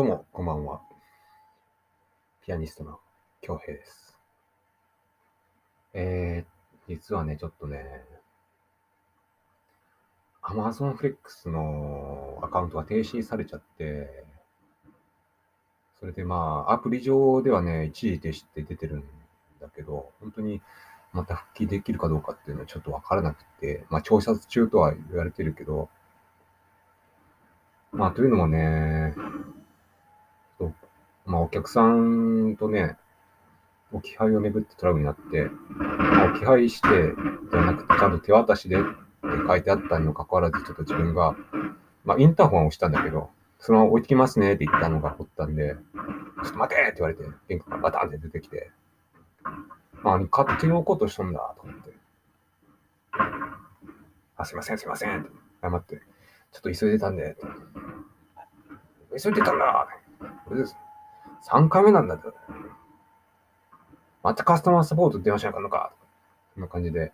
どうも、こんばんは。ピアニストの京平です。えー、実はね、ちょっとね、Amazon Flex のアカウントが停止されちゃって、それでまあ、アプリ上ではね、一時停止って出てるんだけど、本当にまた復帰できるかどうかっていうのはちょっとわからなくて、まあ、調査中とは言われてるけど、まあ、というのもね、まあ、お客さんとね、置き配をめぐってトラブルになって、置き配して、じゃなくて、ちゃんと手渡しでって書いてあったにもかかわらず、ちょっと自分が、まあ、インターホンを押したんだけど、そのまま置いてきますねって言ったのが掘ったんで、ちょっと待てって言われて、玄関からバタンって出てきて、まあ、勝手に置こうとしたんだと思って、あ、すいません、すいませんって謝って、ちょっと急いでたんで、急いでたんだこれです。3回目なんだって。またカスタマーサポート電話しなあかんのか。こんな感じで、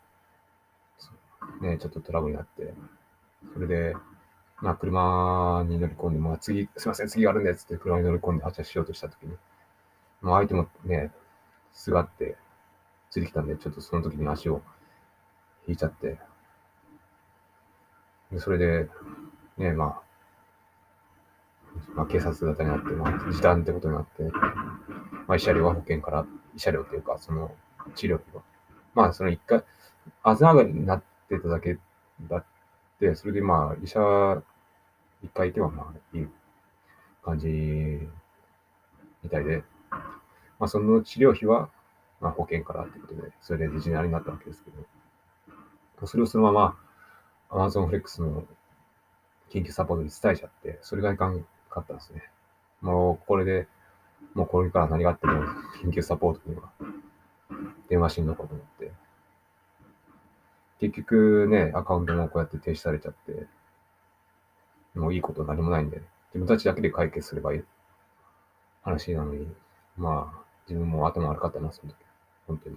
ね、ちょっとトラブルになって、それで、まあ、車に乗り込んで、まあ、次、すいません、次があるんで、つって車に乗り込んで発車しようとしたときに、まあ、相手もね、すがって、ついてきたんで、ちょっとその時に足を引いちゃって、でそれで、ね、まあ、まあ、警察沙汰になって、まあ、時短ってことになって、まあ、慰謝料は保険から、慰謝料っていうか、その治療費は。まあ、その一回、あざがになってただけだって、それでまあ、医者一回いてはまあ、いい感じみたいで、まあ、その治療費は、まあ、保険からってことで、それで自治ありになったわけですけど、それをそのまま、Amazon Flex の緊急サポートに伝えちゃって、それがいかんかったですね。もうこれで、もうこれから何があっても緊急サポートには電話しんのかと思って。結局ね、アカウントもこうやって停止されちゃって、もういいこと何もないんで、自分たちだけで解決すればいい話なのに、まあ、自分も頭悪かったな、その時。本当に。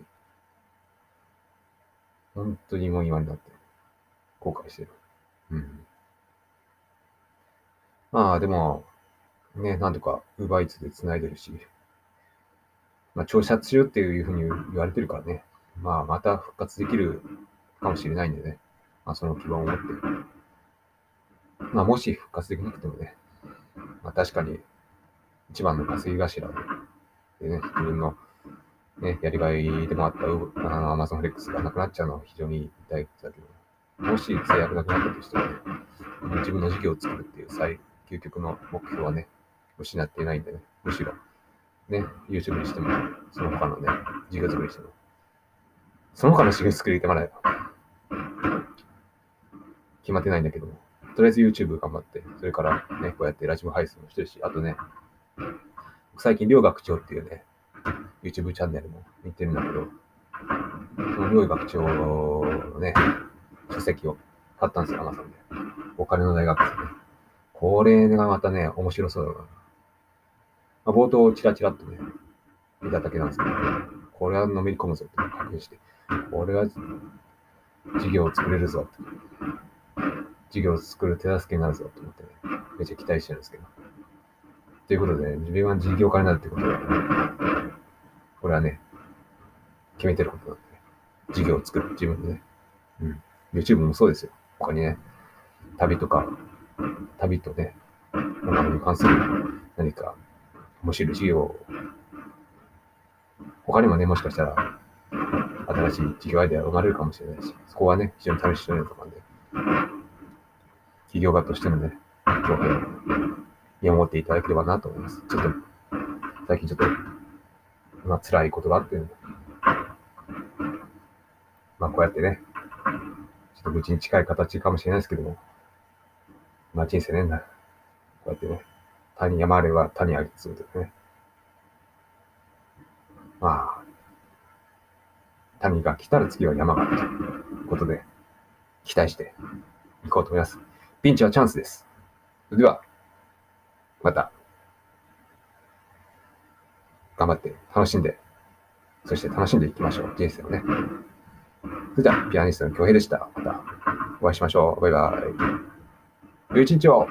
本当にもう今になって、後悔してる。うん。まあでも、ね、なんとか Uber Eats で繋いでるし、まあ調査中っていうふうに言われてるからね、まあまた復活できるかもしれないんでね、まあその希望を持って、まあもし復活できなくてもね、まあ確かに一番の稼ぎ頭でね、自分のね、やりがいでもあったあの Amazon Flex がなくなっちゃうのは非常に痛いことだけど、もし最悪なくなったとしてもね、自分の事業を作るっていう最究極の目標はね、失っていないんでね、むしろ、ね、YouTube にしても、その他のね、事業作りにしても、その他の事業作りってまだ決まってないんだけども、とりあえず YouTube 頑張って、それからね、こうやってラジオ配信もしてるし、あとね、最近、両学長っていうね、YouTube チャンネルも見てるんだけど、その両学長のね、書籍を買ったんですよ、Amazon で。お金の大学ですね。これがまたね、面白そうだな。まあ、冒頭チラチラっとね、見ただけなんですけど、これはのめり込むぞって確認して、これは事業を作れるぞって、事業を作る手助けになるぞと思ってね、めちゃ期待してるんですけど。ということで、ね自分は事業家になるってことは、ね、これはね、決めてることなんで、ね、事業を作る、自分でね。うん。YouTube もそうですよ。他にね、旅とか、旅とね、音楽に関する何か面白い事業を、他にもね、もしかしたら、新しい事業アイデアが生まれるかもしれないし、そこはね、非常に試してるとかんで、企業家としてのね、強兵を見守っていただければなと思います。ちょっと、最近ちょっと、まあ、辛いことがあって、まあ、こうやってね、ちょっと愚痴に近い形かもしれないですけども、まあ人生ね、こうやってね、谷山あれば谷ありつうとね。まあ、谷が来たら次は山があるということで、期待していこうと思います。ピンチはチャンスです。それでは、また、頑張って楽しんで、そして楽しんでいきましょう。人生をね。それでは、ピアニストの京平でした。またお会いしましょう。バイバイ。良い一日を